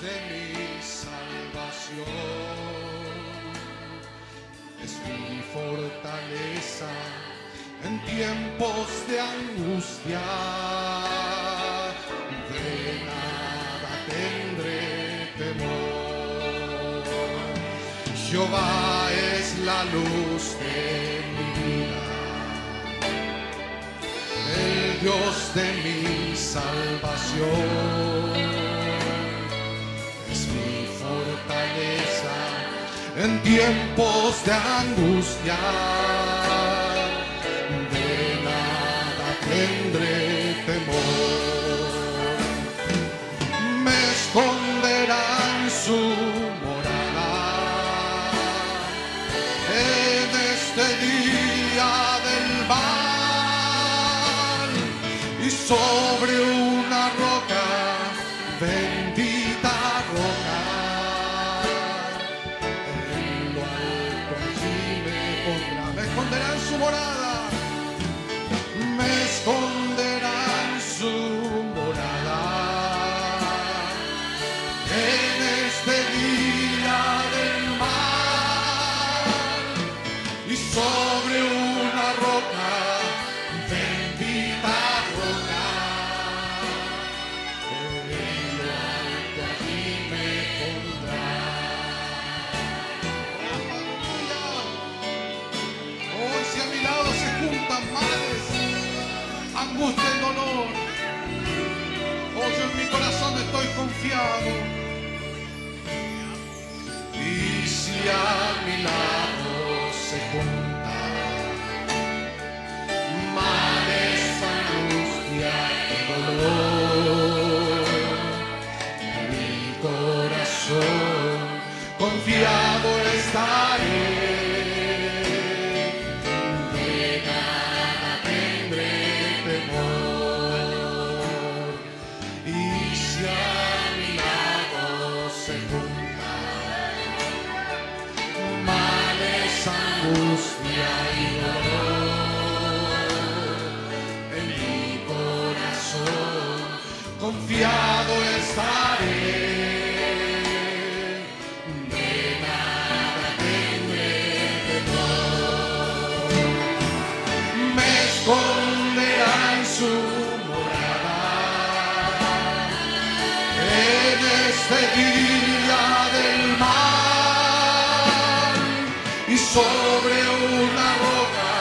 De mi salvación. Es mi fortaleza en tiempos de angustia. De nada tendré temor. Jehová es la luz de mi vida, el Dios de mi salvación, mi fortaleza en tiempos de angustia. De nada tendré temor me esconderá en su morada. En este día del mal y sobre angustia y dolor. Hoy en mi corazón estoy confiado. Y si a mi lado se juntan males, angustia y dolor, mi corazón confiado estaré. Día del mal y sobre una roca,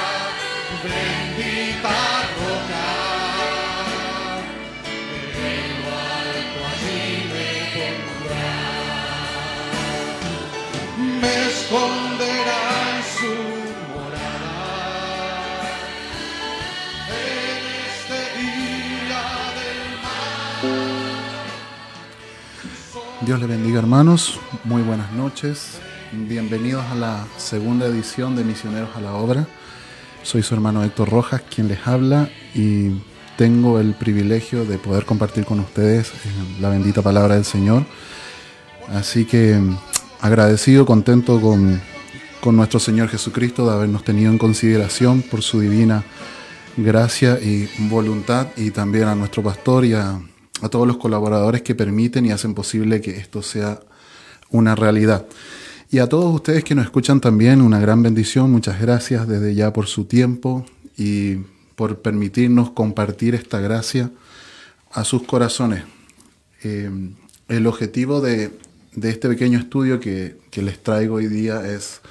bendita roca. En lo alto allí me pondrá. Me esconderá Dios le bendiga hermanos, muy buenas noches, bienvenidos a la segunda edición de Misioneros a la Obra. Soy su hermano Héctor Rojas quien les habla y tengo el privilegio de poder compartir con ustedes eh, la bendita palabra del Señor. Así que agradecido, contento con, con nuestro Señor Jesucristo de habernos tenido en consideración por su divina gracia y voluntad y también a nuestro pastor y a, a todos los colaboradores que permiten y hacen posible que esto sea una realidad. Y a todos ustedes que nos escuchan también, una gran bendición, muchas gracias desde ya por su tiempo y por permitirnos compartir esta gracia a sus corazones. Eh, el objetivo de, este pequeño estudio que, les traigo hoy día es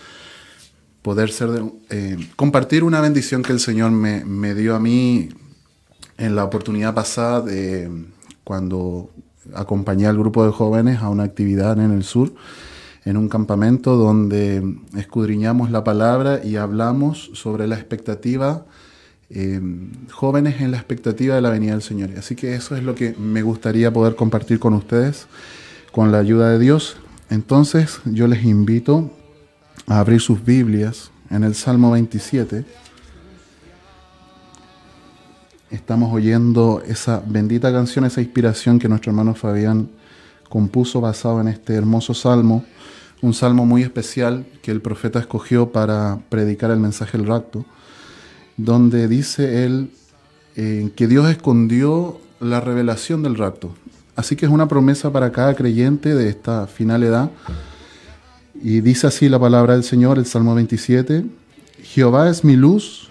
poder ser de, eh, compartir una bendición que el Señor me, dio a mí en la oportunidad pasada de cuando acompañé al grupo de jóvenes a una actividad en el sur, en un campamento donde escudriñamos la palabra y hablamos sobre la expectativa, eh, jóvenes en la expectativa de la venida del Señor. Así que eso es lo que me gustaría poder compartir con ustedes con la ayuda de Dios. Entonces yo les invito a abrir sus Biblias en el Salmo 27. Estamos oyendo esa bendita canción, esa inspiración que nuestro hermano Fabián compuso basado en este hermoso salmo, un salmo muy especial que el profeta escogió para predicar el mensaje del rapto, donde dice él eh, que Dios escondió la revelación del rapto. Así que es una promesa para cada creyente de esta final edad. Y dice así la palabra del Señor, el Salmo 27, Jehová es mi luz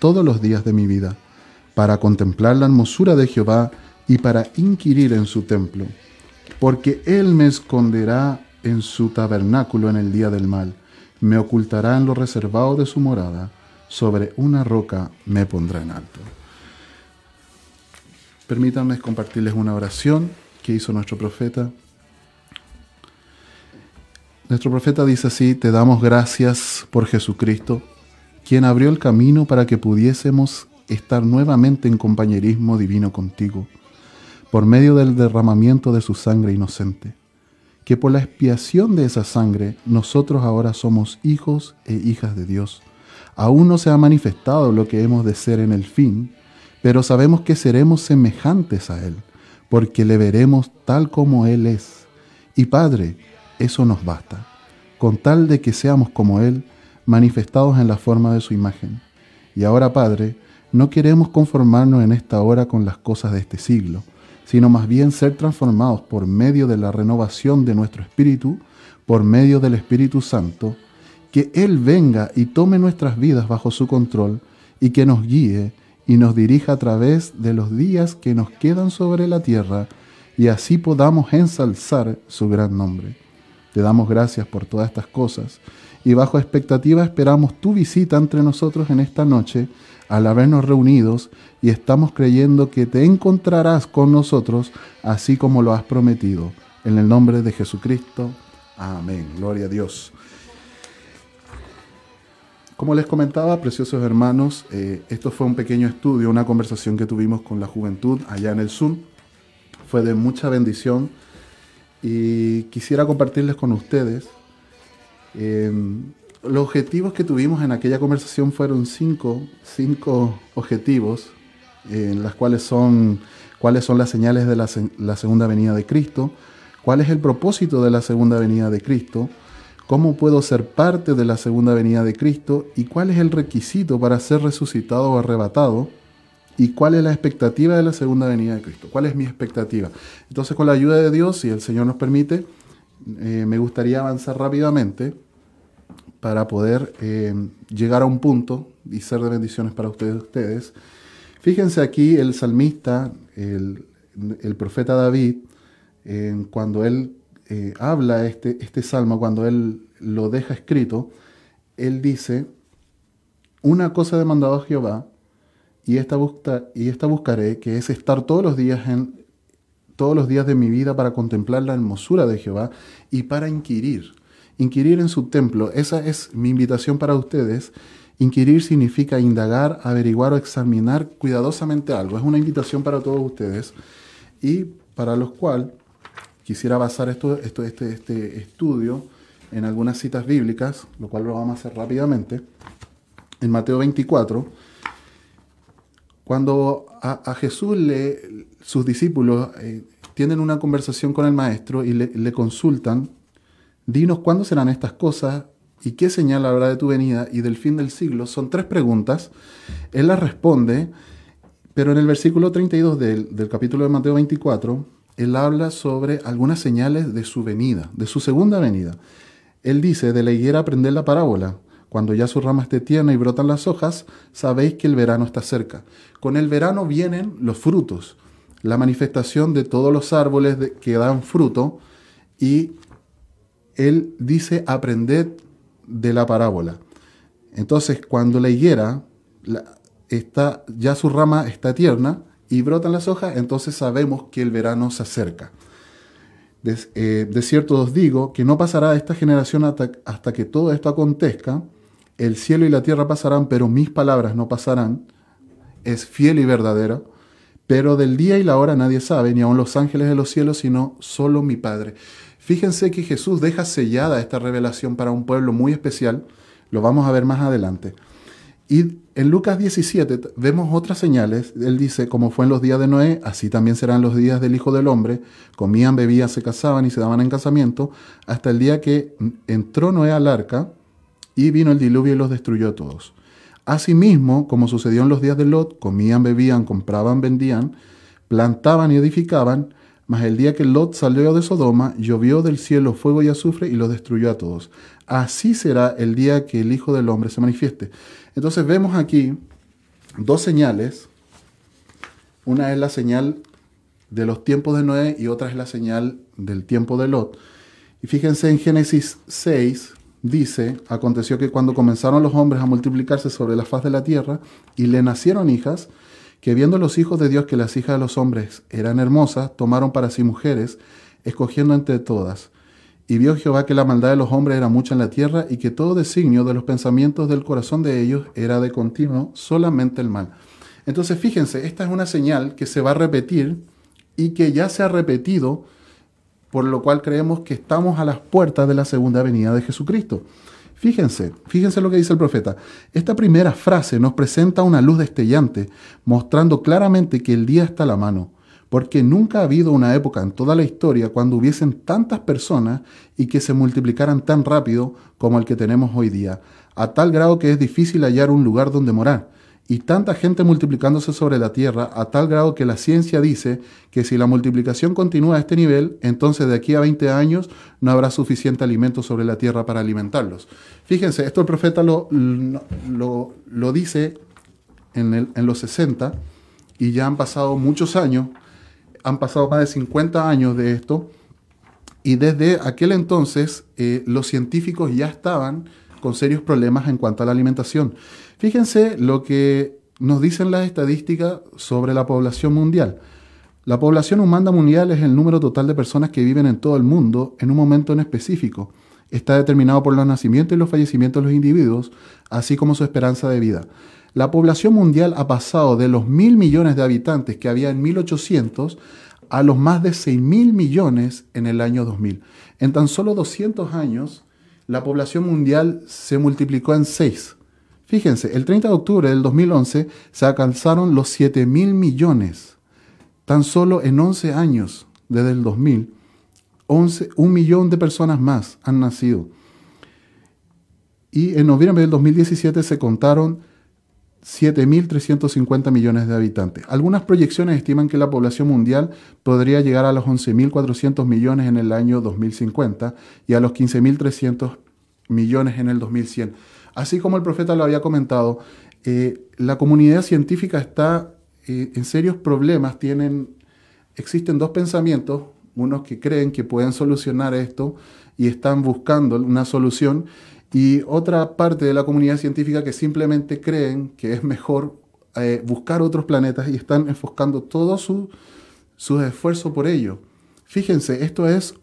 todos los días de mi vida, para contemplar la hermosura de Jehová y para inquirir en su templo. Porque Él me esconderá en su tabernáculo en el día del mal, me ocultará en lo reservado de su morada sobre una roca me pondrá en alto. Permítanme compartirles una oración que hizo nuestro profeta. Nuestro profeta dice así, te damos gracias por Jesucristo, quien abrió el camino para que pudiésemos estar nuevamente en compañerismo divino contigo, por medio del derramamiento de su sangre inocente, que por la expiación de esa sangre nosotros ahora somos hijos e hijas de Dios Aún no se ha manifestado lo que hemos de ser en el fin, pero sabemos que seremos semejantes a Él, porque le veremos tal como Él es. Y Padre, eso nos basta, con tal de que seamos como Él, manifestados en la forma de su imagen. Y ahora, Padre, no queremos conformarnos en esta hora con las cosas de este siglo, sino más bien ser transformados por medio de la renovación de nuestro espíritu, por medio del Espíritu Santo, que Él venga y tome nuestras vidas bajo su control y que nos guíe y nos dirija a través de los días que nos quedan sobre la tierra y así podamos ensalzar su gran nombre. Te damos gracias por todas estas cosas y bajo expectativa esperamos tu visita entre nosotros en esta noche al habernos reunidos y estamos creyendo que te encontrarás con nosotros así como lo has prometido. En el nombre de Jesucristo. Amén. Gloria a Dios. Como les comentaba, preciosos hermanos, eh, esto fue un pequeño estudio, una conversación que tuvimos con la juventud allá en el Zoom. Fue de mucha bendición y quisiera compartirles con ustedes. Em, los objetivos que tuvimos en aquella conversación fueron cinco, cinco objetivos, en las cuales son cuáles son las señales de la, la segunda venida de Cristo, cuál es el propósito de la segunda venida de Cristo, ¿Cómo puedo ser parte de la segunda venida de Cristo? ¿Y cuál es el requisito para ser resucitado o arrebatado? ¿Y cuál es la expectativa de la segunda venida de Cristo? ¿Cuál es mi expectativa? Entonces, con la ayuda de Dios, si el Señor nos permite, eh, me gustaría avanzar rápidamente para poder eh, llegar a un punto y ser de bendiciones para ustedes. ustedes. Fíjense aquí el salmista, el, profeta David, cuando él eh, habla este, este salmo, cuando él lo deja escrito, él dice, una cosa he demandado a Jehová, y esta, y esta buscaré, que es estar todos los días en todos los días de mi vida para contemplar la hermosura de Jehová y para inquirir. Inquirir en su templo, esa es mi invitación para ustedes. Inquirir significa indagar, averiguar o examinar cuidadosamente algo. Es una invitación para todos ustedes y para los cuales quisiera basar esto, esto, este, este estudio en algunas citas bíblicas, lo cual lo vamos a hacer rápidamente. En Mateo 24, cuando a, Jesús le, sus discípulos eh, tienen una conversación con el maestro y le, consultan, dinos cuándo serán estas cosas y qué señal habrá de tu venida y del fin del siglo. Son tres preguntas. Él las responde, pero en el versículo 32 del, del capítulo de Mateo 24, él habla sobre algunas señales de su venida, de su segunda venida. Él dice, de la higuera aprended la parábola. Cuando ya su rama esté tierna y brotan las hojas, sabéis que el verano está cerca. Con el verano vienen los frutos, la manifestación de todos los árboles que dan fruto. Y él dice, aprended de la parábola. Entonces, cuando la higuera está, ya su rama está tierna, y brotan las hojas, entonces sabemos que el verano se acerca. De, eh, cierto os digo que no pasará esta generación hasta, hasta que todo esto acontezca. El cielo y la tierra pasarán, pero mis palabras no pasarán. Es fiel y verdadera. Pero del día y la hora nadie sabe, ni aun los ángeles de los cielos, sino solo mi Padre. Fíjense que Jesús deja sellada esta revelación para un pueblo muy especial. Lo vamos a ver más adelante. Y en Lucas 17 vemos otras señales. Él dice, como fue en los días de Noé, así también serán los días del Hijo del Hombre. Comían, bebían, se casaban y se daban en casamiento, hasta el día que entró Noé al arca y vino el diluvio y los destruyó a todos. Asimismo, como sucedió en los días de Lot, comían, bebían, compraban, vendían, plantaban y edificaban, mas el día que Lot salió de Sodoma, llovió del cielo fuego y azufre y los destruyó a todos. Así será el día que el Hijo del Hombre se manifieste. Entonces vemos aquí dos señales. Una es la señal de los tiempos de Noé y otra es la señal del tiempo de Lot. Y fíjense en Génesis 6, dice, aconteció que cuando comenzaron los hombres a multiplicarse sobre la faz de la tierra y le nacieron hijas, que viendo los hijos de Dios que las hijas de los hombres eran hermosas, tomaron para sí mujeres, escogiendo entre todas. Y vio Jehová que la maldad de los hombres era mucha en la tierra y que todo designio de los pensamientos del corazón de ellos era de continuo solamente el mal. Entonces fíjense, esta es una señal que se va a repetir y que ya se ha repetido, por lo cual creemos que estamos a las puertas de la segunda venida de Jesucristo. Fíjense, fíjense lo que dice el profeta. Esta primera frase nos presenta una luz destellante, mostrando claramente que el día está a la mano porque nunca ha habido una época en toda la historia cuando hubiesen tantas personas y que se multiplicaran tan rápido como el que tenemos hoy día, a tal grado que es difícil hallar un lugar donde morar, y tanta gente multiplicándose sobre la tierra, a tal grado que la ciencia dice que si la multiplicación continúa a este nivel, entonces de aquí a 20 años no habrá suficiente alimento sobre la tierra para alimentarlos. Fíjense, esto el profeta lo, lo, dice en, los 60 y ya han pasado muchos años han pasado más de 50 años de esto y desde aquel entonces eh, los científicos ya estaban con serios problemas en cuanto a la alimentación. Fíjense lo que nos dicen las estadísticas sobre la población mundial. La población humana mundial es el número total de personas que viven en todo el mundo en un momento en específico. Está determinado por los nacimientos y los fallecimientos de los individuos, así como su esperanza de vida. La población mundial ha pasado de los mil millones de habitantes que había en 1800 a los más de 6 mil millones en el año 2000. En tan solo 200 años, la población mundial se multiplicó en 6. Fíjense, el 30 de octubre del 2011 se alcanzaron los 7 mil millones. Tan solo en 11 años, desde el 2000, 11, un millón de personas más han nacido. Y en noviembre del 2017 se contaron 7.350 millones de habitantes. Algunas proyecciones estiman que la población mundial podría llegar a los 11.400 millones en el año 2050 y a los 15.300 millones en el 2100. Así como el profeta lo había comentado, eh, la comunidad científica está eh, en serios problemas. Tienen, existen dos pensamientos, unos que creen que pueden solucionar esto y están buscando una solución y otra parte de la comunidad científica que simplemente creen que es mejor eh, buscar otros planetas y están enfocando todo su, sus esfuerzos por ello. Fíjense, esto es,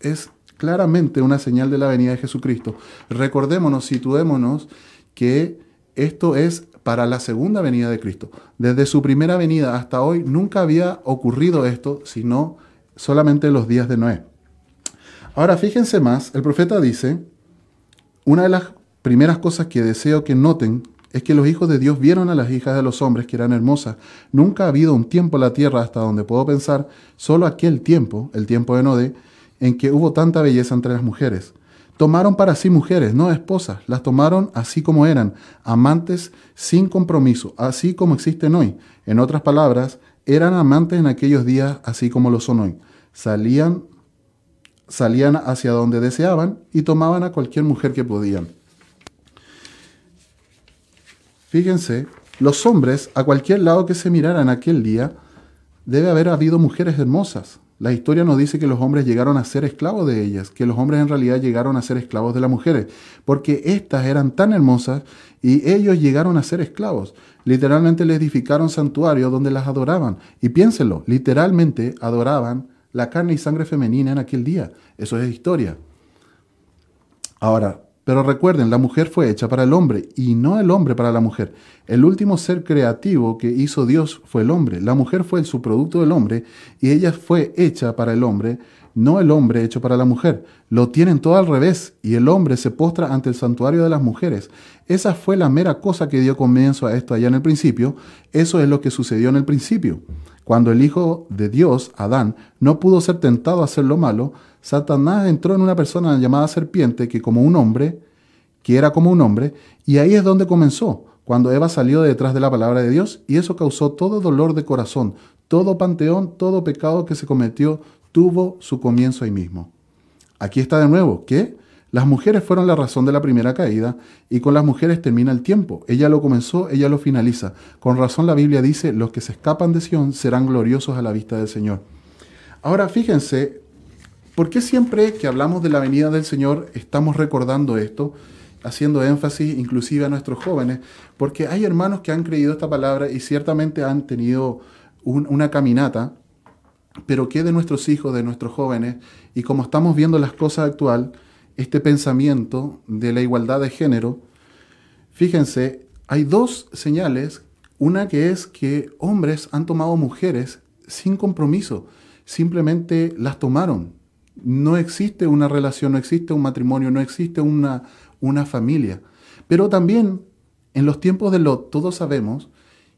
es claramente una señal de la venida de Jesucristo. Recordémonos, situémonos que esto es para la segunda venida de Cristo. Desde su primera venida hasta hoy nunca había ocurrido esto, sino solamente en los días de Noé. Ahora fíjense más, el profeta dice una de las primeras cosas que deseo que noten es que los hijos de Dios vieron a las hijas de los hombres que eran hermosas. Nunca ha habido un tiempo en la tierra hasta donde puedo pensar, solo aquel tiempo, el tiempo de Noé, en que hubo tanta belleza entre las mujeres. Tomaron para sí mujeres, no esposas, las tomaron así como eran, amantes sin compromiso, así como existen hoy. En otras palabras, eran amantes en aquellos días así como lo son hoy. Salían salían hacia donde deseaban y tomaban a cualquier mujer que podían. Fíjense, los hombres, a cualquier lado que se miraran aquel día, debe haber habido mujeres hermosas. La historia nos dice que los hombres llegaron a ser esclavos de ellas, que los hombres en realidad llegaron a ser esclavos de las mujeres, porque éstas eran tan hermosas y ellos llegaron a ser esclavos. Literalmente le edificaron santuarios donde las adoraban. Y piénsenlo, literalmente adoraban la carne y sangre femenina en aquel día. Eso es historia. Ahora, pero recuerden, la mujer fue hecha para el hombre y no el hombre para la mujer. El último ser creativo que hizo Dios fue el hombre. La mujer fue el subproducto del hombre y ella fue hecha para el hombre, no el hombre hecho para la mujer. Lo tienen todo al revés y el hombre se postra ante el santuario de las mujeres. Esa fue la mera cosa que dio comienzo a esto allá en el principio. Eso es lo que sucedió en el principio. Cuando el Hijo de Dios, Adán, no pudo ser tentado a hacer lo malo, Satanás entró en una persona llamada serpiente que como un hombre, que era como un hombre, y ahí es donde comenzó, cuando Eva salió detrás de la palabra de Dios, y eso causó todo dolor de corazón, todo panteón, todo pecado que se cometió tuvo su comienzo ahí mismo. Aquí está de nuevo, ¿qué? Las mujeres fueron la razón de la primera caída y con las mujeres termina el tiempo. Ella lo comenzó, ella lo finaliza. Con razón la Biblia dice, los que se escapan de Sión serán gloriosos a la vista del Señor. Ahora fíjense, ¿por qué siempre que hablamos de la venida del Señor estamos recordando esto? haciendo énfasis inclusive a nuestros jóvenes, porque hay hermanos que han creído esta palabra y ciertamente han tenido una caminata, pero ¿qué de nuestros hijos, de nuestros jóvenes? Y como estamos viendo las cosas actual, este pensamiento de la igualdad de género, fíjense, hay dos señales. Una que es que hombres han tomado mujeres sin compromiso, simplemente las tomaron. No existe una relación, no existe un matrimonio, no existe una, una familia. Pero también en los tiempos de Lot, todos sabemos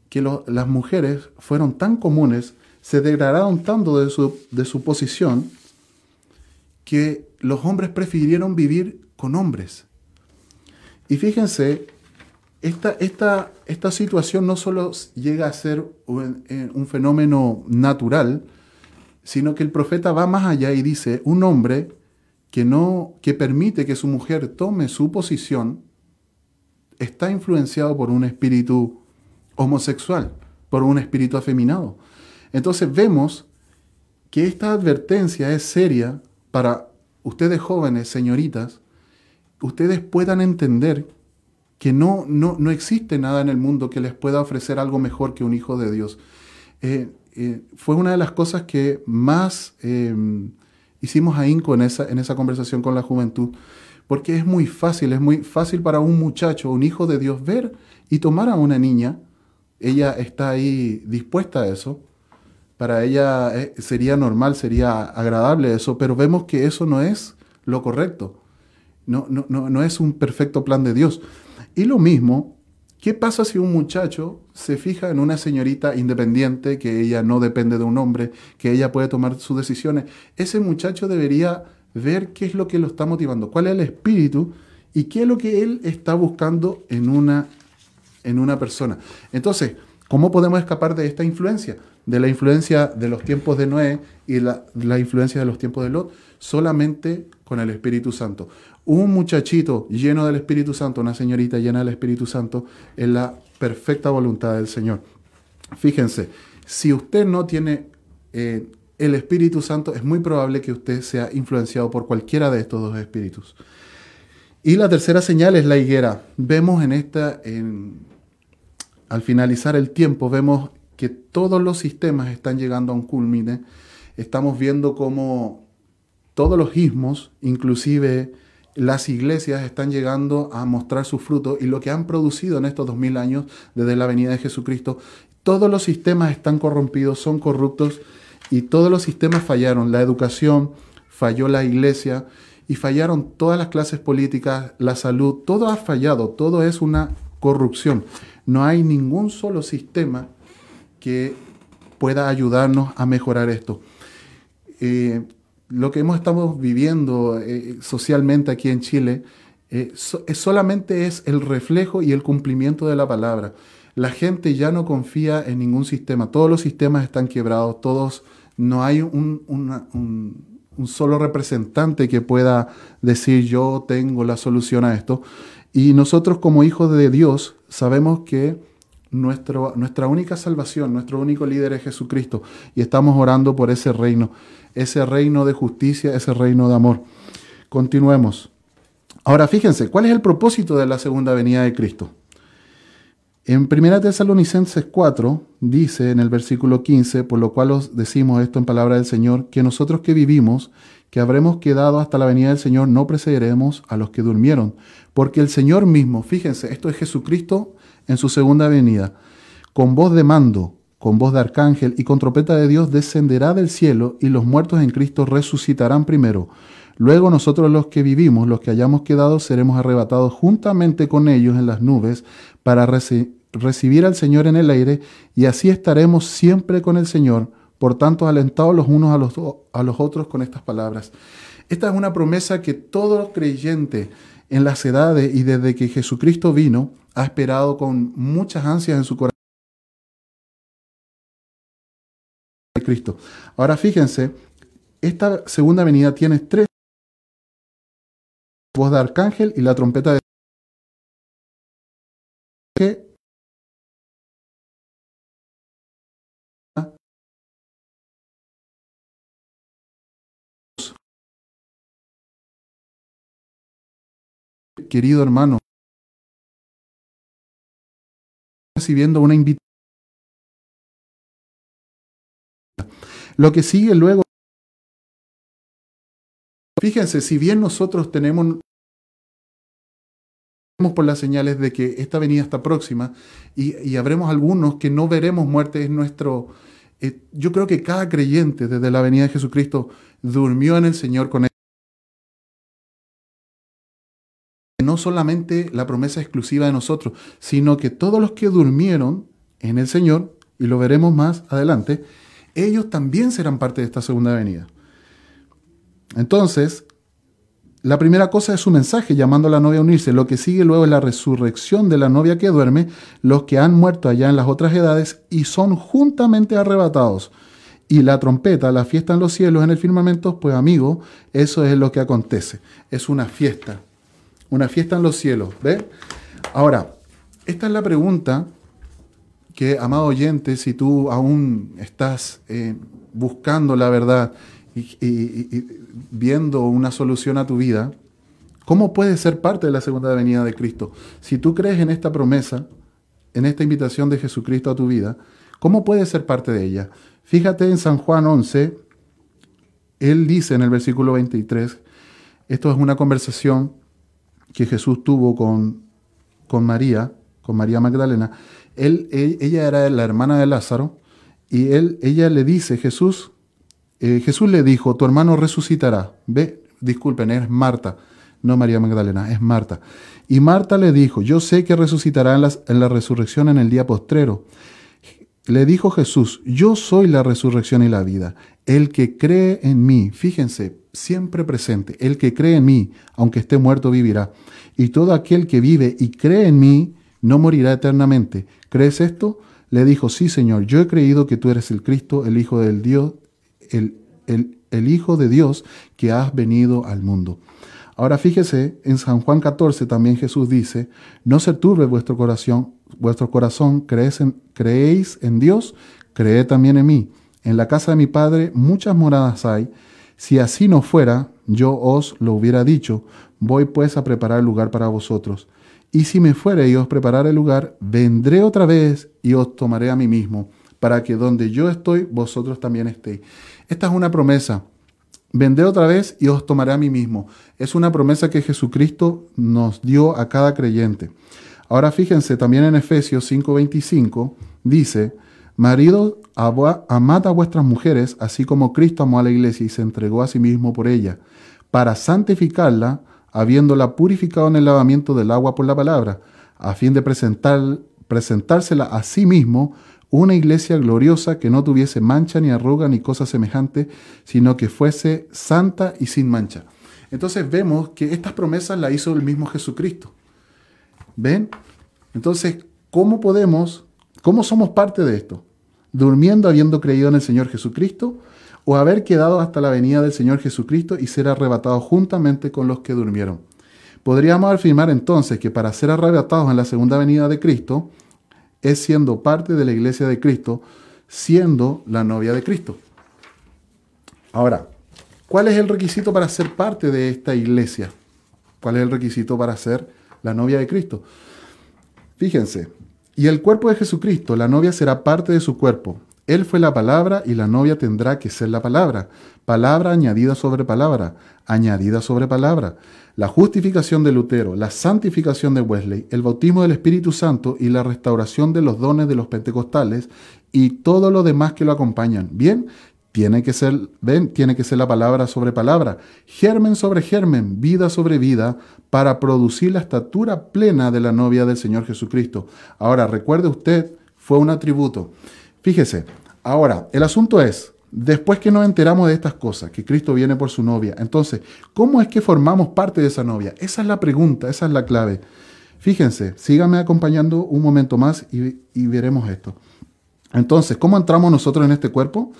que las mujeres fueron tan comunes, se degradaron tanto de su, de su posición, que los hombres prefirieron vivir con hombres. Y fíjense, esta, esta, esta situación no solo llega a ser un, eh, un, fenómeno natural, sino que el profeta va más allá y dice, un hombre que, no, que permite que su mujer tome su posición está influenciado por un espíritu homosexual, por un espíritu afeminado. Entonces vemos que esta advertencia es seria para ustedes jóvenes, señoritas, ustedes puedan entender que no, no, no, existe nada en el mundo que les pueda ofrecer algo mejor que un hijo de Dios. Eh, eh, fue una de las cosas que más eh, hicimos ahínco en esa, en esa conversación con la juventud, porque es muy fácil, es muy fácil para un muchacho, un hijo de Dios, ver y tomar a una niña, ella está ahí dispuesta a eso, para ella eh, sería normal, sería agradable eso, pero vemos que eso no es lo correcto. No, no, no, es un perfecto plan de Dios. Y lo mismo, ¿qué pasa si un muchacho se fija en una señorita independiente, que ella no depende de un hombre, que ella puede tomar sus decisiones? Ese muchacho debería ver qué es lo que lo está motivando, cuál es el espíritu y qué es lo que él está buscando en una, en una persona. Entonces, ¿cómo podemos escapar de esta influencia? De la influencia de los tiempos de Noé y la, la, influencia de los tiempos de Lot solamente con el Espíritu Santo. Un muchachito lleno del Espíritu Santo, una señorita llena del Espíritu Santo, es la perfecta voluntad del Señor. Fíjense, si usted no tiene eh, el Espíritu Santo, es muy probable que usted sea influenciado por cualquiera de estos dos espíritus. Y la tercera señal es la higuera. Vemos en esta, en, al finalizar el tiempo, vemos que todos los sistemas están llegando a un culmine. Estamos viendo cómo todos los ismos, inclusive las iglesias, están llegando a mostrar su fruto y lo que han producido en estos dos mil años desde la venida de Jesucristo. Todos los sistemas están corrompidos, son corruptos y todos los sistemas fallaron. La educación, falló la iglesia y fallaron todas las clases políticas, la salud, todo ha fallado, todo es una corrupción. No hay ningún solo sistema que pueda ayudarnos a mejorar esto. Eh, lo que hemos estado viviendo eh, socialmente aquí en Chile eh, solamente es el reflejo y el cumplimiento de la palabra. La gente ya no confía en ningún sistema, todos los sistemas están quebrados, todos, no hay un solo representante que pueda decir yo tengo la solución a esto. Y nosotros como hijos de Dios sabemos que nuestra única salvación, nuestro único líder es Jesucristo y estamos orando por ese reino, ese reino de justicia, ese reino de amor. Continuemos. Ahora fíjense, ¿cuál es el propósito de la segunda venida de Cristo? En 1 Tesalonicenses 4 dice en el versículo 15, por lo cual os decimos esto en palabra del Señor, que nosotros que vivimos, que habremos quedado hasta la venida del Señor, no precederemos a los que durmieron, porque el Señor mismo, fíjense, esto es Jesucristo en su segunda venida, con voz de mando, con voz de arcángel y con trompeta de Dios descenderá del cielo y los muertos en Cristo resucitarán primero. Luego nosotros los que vivimos, los que hayamos quedado, seremos arrebatados juntamente con ellos en las nubes para recibir al Señor en el aire y así estaremos siempre con el Señor. Por tanto, alentados los unos a los, a los otros con estas palabras. Esta es una promesa que todo creyente en las edades y desde que Jesucristo vino ha esperado con muchas ansias en su corazón. Cristo. Ahora fíjense, esta segunda venida tiene tres voz de arcángel y la trompeta de querido hermano recibiendo una invitación lo que sigue luego Fíjense, si bien nosotros tenemos por las señales de que esta venida está próxima y, habremos algunos que no veremos muerte, es nuestro... Eh, yo creo que cada creyente desde la venida de Jesucristo durmió en el Señor con él. No solamente la promesa exclusiva de nosotros, sino que todos los que durmieron en el Señor, y lo veremos más adelante, ellos también serán parte de esta segunda venida. Entonces, la primera cosa es su mensaje llamando a la novia a unirse. Lo que sigue luego es la resurrección de la novia que duerme, los que han muerto allá en las otras edades y son juntamente arrebatados. Y la trompeta, la fiesta en los cielos, en el firmamento, pues amigo, eso es lo que acontece. Es una fiesta, una fiesta en los cielos. ¿Ve? Ahora, esta es la pregunta que, amado oyente, si tú aún estás eh, buscando la verdad, y, viendo una solución a tu vida, ¿cómo puedes ser parte de la segunda venida de Cristo? Si tú crees en esta promesa, en esta invitación de Jesucristo a tu vida, ¿cómo puedes ser parte de ella? Fíjate en San Juan 11, él dice en el versículo 23, esto es una conversación que Jesús tuvo con, con María, con María Magdalena. Él, ella era la hermana de Lázaro y él, ella le dice, Jesús, eh, Jesús le dijo, tu hermano resucitará. Ve, disculpen, es Marta, no María Magdalena, es Marta. Y Marta le dijo, yo sé que resucitará en, en la resurrección en el día postrero. Le dijo Jesús, yo soy la resurrección y la vida. El que cree en mí, fíjense, siempre presente, el que cree en mí, aunque esté muerto, vivirá. Y todo aquel que vive y cree en mí, no morirá eternamente. ¿Crees esto? Le dijo, sí, Señor, yo he creído que tú eres el Cristo, el Hijo del Dios, el, el, Hijo de Dios que has venido al mundo. Ahora fíjese, en San Juan 14 también Jesús dice, no se turbe vuestro corazón, vuestro corazón, creéis en, creéis en Dios, creed también en mí. En la casa de mi Padre muchas moradas hay. Si así no fuera, yo os lo hubiera dicho, voy pues a preparar lugar para vosotros. Y si me fuere y os prepararé el lugar, vendré otra vez y os tomaré a mí mismo, para que donde yo estoy, vosotros también estéis. Esta es una promesa. Vendré otra vez y os tomaré a mí mismo. Es una promesa que Jesucristo nos dio a cada creyente. Ahora fíjense, también en Efesios 5:25 dice, Marido, amad a vuestras mujeres, así como Cristo amó a la iglesia y se entregó a sí mismo por ella, para santificarla, habiéndola purificado en el lavamiento del agua por la palabra, a fin de presentar, presentársela a sí mismo una iglesia gloriosa que no tuviese mancha ni arruga ni cosa semejante, sino que fuese santa y sin mancha. Entonces vemos que estas promesas las hizo el mismo Jesucristo. ¿Ven? Entonces, ¿cómo podemos, cómo somos parte de esto? ¿Durmiendo habiendo creído en el Señor Jesucristo? ¿O haber quedado hasta la venida del Señor Jesucristo y ser arrebatados juntamente con los que durmieron? Podríamos afirmar entonces que para ser arrebatados en la segunda venida de Cristo, es siendo parte de la iglesia de Cristo, siendo la novia de Cristo. Ahora, ¿cuál es el requisito para ser parte de esta iglesia? ¿Cuál es el requisito para ser la novia de Cristo? Fíjense, Y el cuerpo de Jesucristo, la novia será parte de su cuerpo. Él fue la palabra y la novia tendrá que ser la palabra. Palabra añadida sobre palabra, añadida sobre palabra. La justificación de Lutero, la santificación de Wesley, el bautismo del Espíritu Santo y la restauración de los dones de los pentecostales y todo lo demás que lo acompañan. Bien, tiene que ser, ven, tiene que ser la palabra sobre palabra, germen sobre germen, vida sobre vida, para producir la estatura plena de la novia del Señor Jesucristo. Ahora, recuerde usted, fue un atributo. Fíjese, ahora, el asunto es, después que nos enteramos de estas cosas, que Cristo viene por su novia, entonces, ¿cómo es que formamos parte de esa novia? Esa es la pregunta, esa es la clave. Fíjense, síganme acompañando un momento más y, y veremos esto. Entonces, ¿cómo entramos nosotros en este cuerpo?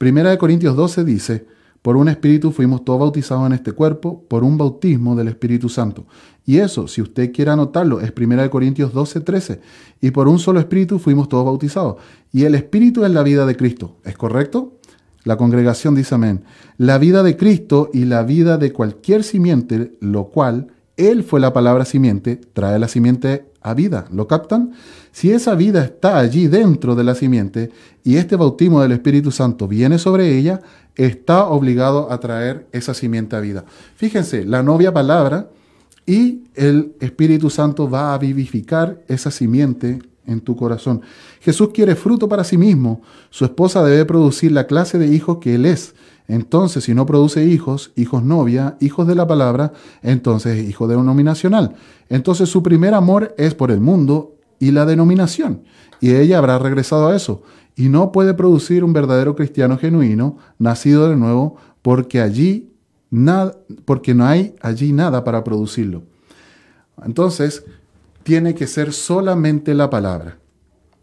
Primera de Corintios 12 dice, por un espíritu fuimos todos bautizados en este cuerpo, por un bautismo del Espíritu Santo. Y eso, si usted quiere anotarlo, es Primera de Corintios 12, 13. Y por un solo espíritu fuimos todos bautizados. Y el espíritu es la vida de Cristo. ¿Es correcto? La congregación dice amén. La vida de Cristo y la vida de cualquier simiente, lo cual Él fue la palabra simiente, trae la simiente a vida. ¿Lo captan? Si esa vida está allí dentro de la simiente y este bautismo del Espíritu Santo viene sobre ella, está obligado a traer esa simiente a vida. Fíjense, la novia palabra y el Espíritu Santo va a vivificar esa simiente en tu corazón. Jesús quiere fruto para sí mismo. Su esposa debe producir la clase de hijos que él es. Entonces, si no produce hijos, hijos novia, hijos de la palabra, entonces es hijo denominacional. Entonces su primer amor es por el mundo y la denominación. Y ella habrá regresado a eso. Y no puede producir un verdadero cristiano genuino, nacido de nuevo, porque allí nada, porque no hay allí nada para producirlo. Entonces, tiene que ser solamente la palabra.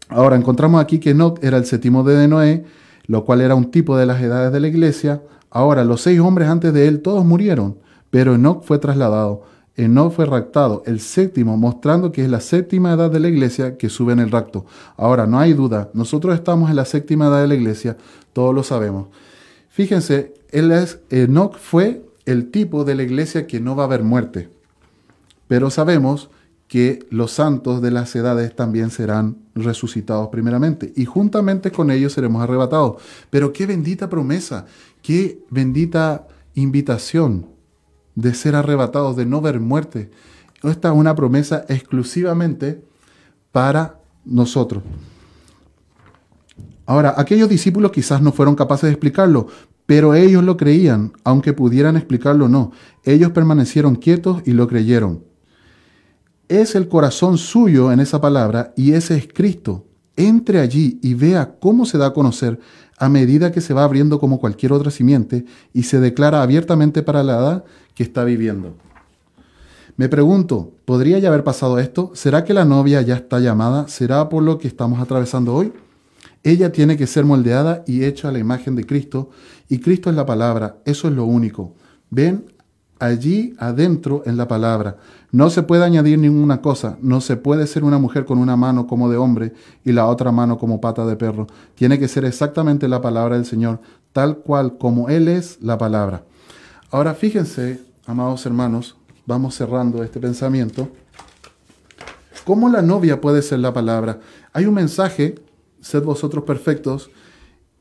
Ahora encontramos aquí que Enoch era el séptimo de Noé, lo cual era un tipo de las edades de la iglesia. Ahora, los seis hombres antes de él, todos murieron, pero Enoch fue trasladado. Enoch fue raptado, el séptimo, mostrando que es la séptima edad de la iglesia que sube en el rapto. Ahora, no hay duda, nosotros estamos en la séptima edad de la iglesia, todos lo sabemos. Fíjense, él es, Enoch fue el tipo de la iglesia que no va a haber muerte. Pero sabemos que los santos de las edades también serán resucitados primeramente y juntamente con ellos seremos arrebatados. Pero qué bendita promesa, qué bendita invitación de ser arrebatados, de no ver muerte. Esta es una promesa exclusivamente para nosotros. Ahora, aquellos discípulos quizás no fueron capaces de explicarlo, pero ellos lo creían, aunque pudieran explicarlo o no. Ellos permanecieron quietos y lo creyeron. Es el corazón suyo en esa palabra y ese es Cristo. Entre allí y vea cómo se da a conocer a medida que se va abriendo como cualquier otra simiente y se declara abiertamente para la edad que está viviendo. Me pregunto, ¿podría ya haber pasado esto? ¿Será que la novia ya está llamada? ¿Será por lo que estamos atravesando hoy? Ella tiene que ser moldeada y hecha a la imagen de Cristo, y Cristo es la palabra, eso es lo único. Ven allí adentro en la palabra. No se puede añadir ninguna cosa, no se puede ser una mujer con una mano como de hombre y la otra mano como pata de perro. Tiene que ser exactamente la palabra del Señor, tal cual como Él es la palabra. Ahora fíjense amados hermanos, vamos cerrando este pensamiento. ¿Cómo la novia puede ser la palabra? Hay un mensaje, sed vosotros perfectos,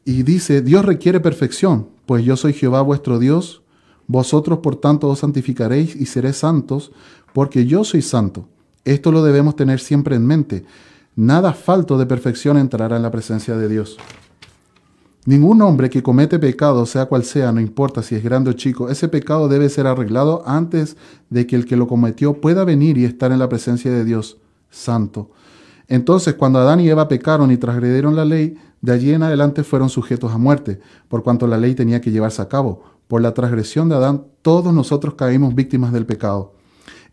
y dice, Dios requiere perfección, pues yo soy Jehová vuestro Dios, vosotros por tanto os santificaréis y seréis santos, porque yo soy santo. Esto lo debemos tener siempre en mente. Nada falto de perfección entrará en la presencia de Dios. Ningún hombre que comete pecado, sea cual sea, no importa si es grande o chico, ese pecado debe ser arreglado antes de que el que lo cometió pueda venir y estar en la presencia de Dios Santo. Entonces, cuando Adán y Eva pecaron y transgredieron la ley, de allí en adelante fueron sujetos a muerte, por cuanto la ley tenía que llevarse a cabo. Por la transgresión de Adán, todos nosotros caímos víctimas del pecado.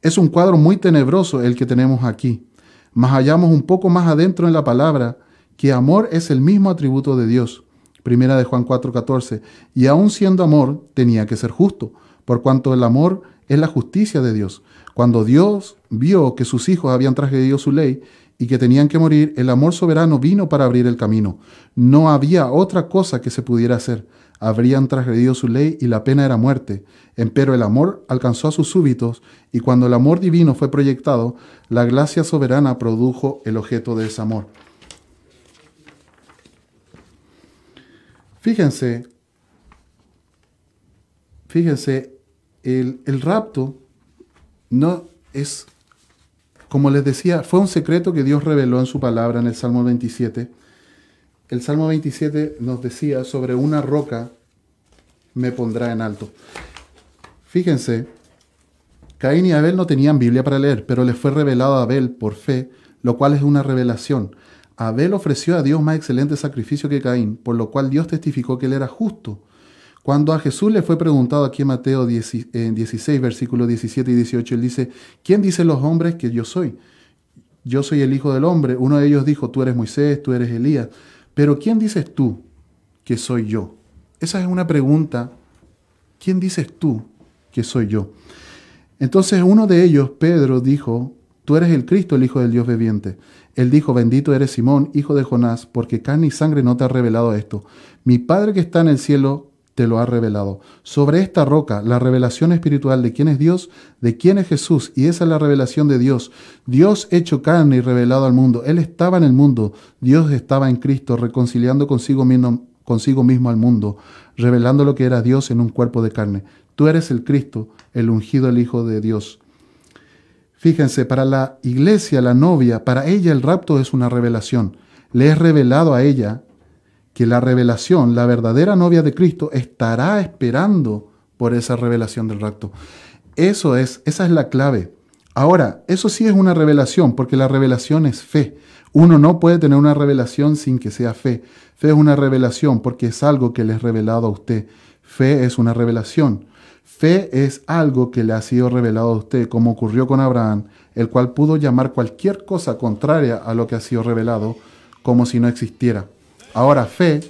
Es un cuadro muy tenebroso el que tenemos aquí. Mas hallamos un poco más adentro en la palabra que amor es el mismo atributo de Dios. Primera de Juan 4:14, y aun siendo amor, tenía que ser justo, por cuanto el amor es la justicia de Dios. Cuando Dios vio que sus hijos habían transgredido su ley y que tenían que morir, el amor soberano vino para abrir el camino. No había otra cosa que se pudiera hacer. Habrían transgredido su ley y la pena era muerte. Empero el amor alcanzó a sus súbitos y cuando el amor divino fue proyectado, la gracia soberana produjo el objeto de ese amor. Fíjense, fíjense, el, el rapto no es, como les decía, fue un secreto que Dios reveló en su palabra en el Salmo 27 el Salmo 27 nos decía, sobre una roca me pondrá en alto. Fíjense, Caín y Abel no tenían Biblia para leer, pero les fue revelado a Abel por fe, lo cual es una revelación. Abel ofreció a Dios más excelente sacrificio que Caín, por lo cual Dios testificó que él era justo. Cuando a Jesús le fue preguntado aquí en Mateo 16, versículos 17 y 18, él dice, ¿quién dicen los hombres que yo soy? Yo soy el Hijo del Hombre. Uno de ellos dijo, tú eres Moisés, tú eres Elías. Pero ¿quién dices tú que soy yo? Esa es una pregunta. ¿Quién dices tú que soy yo? Entonces uno de ellos, Pedro, dijo, tú eres el Cristo, el Hijo del Dios viviente. Él dijo, bendito eres Simón, hijo de Jonás, porque carne y sangre no te ha revelado esto. Mi Padre que está en el cielo te lo ha revelado. Sobre esta roca, la revelación espiritual de quién es Dios, de quién es Jesús, y esa es la revelación de Dios. Dios hecho carne y revelado al mundo. Él estaba en el mundo, Dios estaba en Cristo, reconciliando consigo mismo, consigo mismo al mundo, revelando lo que era Dios en un cuerpo de carne. Tú eres el Cristo, el ungido, el Hijo de Dios. Fíjense, para la iglesia, la novia, para ella el rapto es una revelación. Le es revelado a ella que la revelación, la verdadera novia de Cristo, estará esperando por esa revelación del rapto. Eso es, esa es la clave. Ahora, eso sí es una revelación, porque la revelación es fe. Uno no puede tener una revelación sin que sea fe. Fe es una revelación porque es algo que le es revelado a usted. Fe es una revelación. Fe es algo que le ha sido revelado a usted, como ocurrió con Abraham, el cual pudo llamar cualquier cosa contraria a lo que ha sido revelado como si no existiera. Ahora, fe,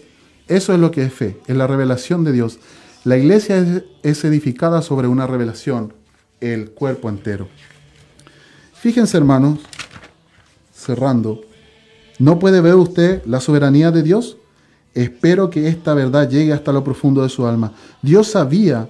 eso es lo que es fe, es la revelación de Dios. La iglesia es, edificada sobre una revelación, el cuerpo entero. Fíjense, hermanos, cerrando, ¿no puede ver usted la soberanía de Dios? Espero que esta verdad llegue hasta lo profundo de su alma. Dios sabía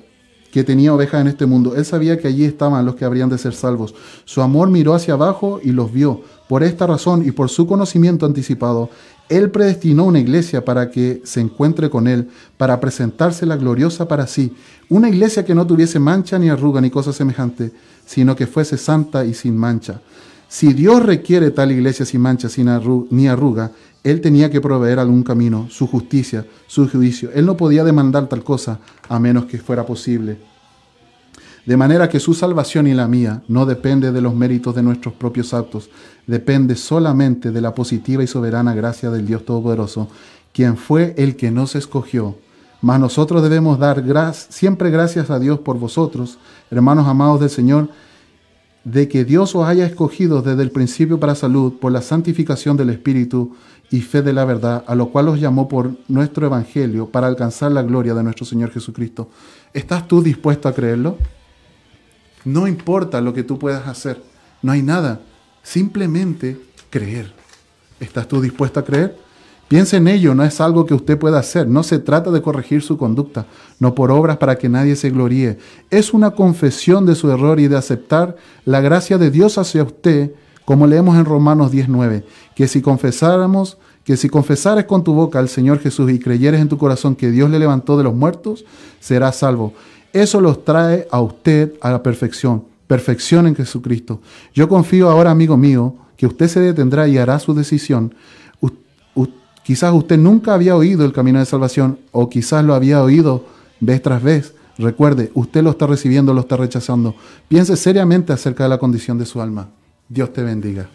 que tenía ovejas en este mundo. Él sabía que allí estaban los que habrían de ser salvos. Su amor miró hacia abajo y los vio. Por esta razón y por su conocimiento anticipado, él predestinó una iglesia para que se encuentre con Él, para presentársela gloriosa para sí. Una iglesia que no tuviese mancha ni arruga ni cosa semejante, sino que fuese santa y sin mancha. Si Dios requiere tal iglesia sin mancha sin ni arruga, Él tenía que proveer algún camino, su justicia, su juicio. Él no podía demandar tal cosa a menos que fuera posible. De manera que su salvación y la mía no depende de los méritos de nuestros propios actos, depende solamente de la positiva y soberana gracia del Dios Todopoderoso, quien fue el que nos escogió. Mas nosotros debemos dar siempre gracias a Dios por vosotros, hermanos amados del Señor, de que Dios os haya escogido desde el principio para salud por la santificación del Espíritu y fe de la verdad, a lo cual os llamó por nuestro Evangelio para alcanzar la gloria de nuestro Señor Jesucristo. ¿Estás tú dispuesto a creerlo? No importa lo que tú puedas hacer, no hay nada, simplemente creer. ¿Estás tú dispuesto a creer? Piensa en ello, no es algo que usted pueda hacer, no se trata de corregir su conducta, no por obras para que nadie se gloríe. Es una confesión de su error y de aceptar la gracia de Dios hacia usted, como leemos en Romanos 19, que si confesáramos, que si confesares con tu boca al Señor Jesús y creyeres en tu corazón que Dios le levantó de los muertos, serás salvo. Eso los trae a usted a la perfección, perfección en Jesucristo. Yo confío ahora, amigo mío, que usted se detendrá y hará su decisión. quizás usted nunca había oído el camino de salvación o quizás lo había oído vez tras vez. Recuerde, usted lo está recibiendo, lo está rechazando. Piense seriamente acerca de la condición de su alma. Dios te bendiga.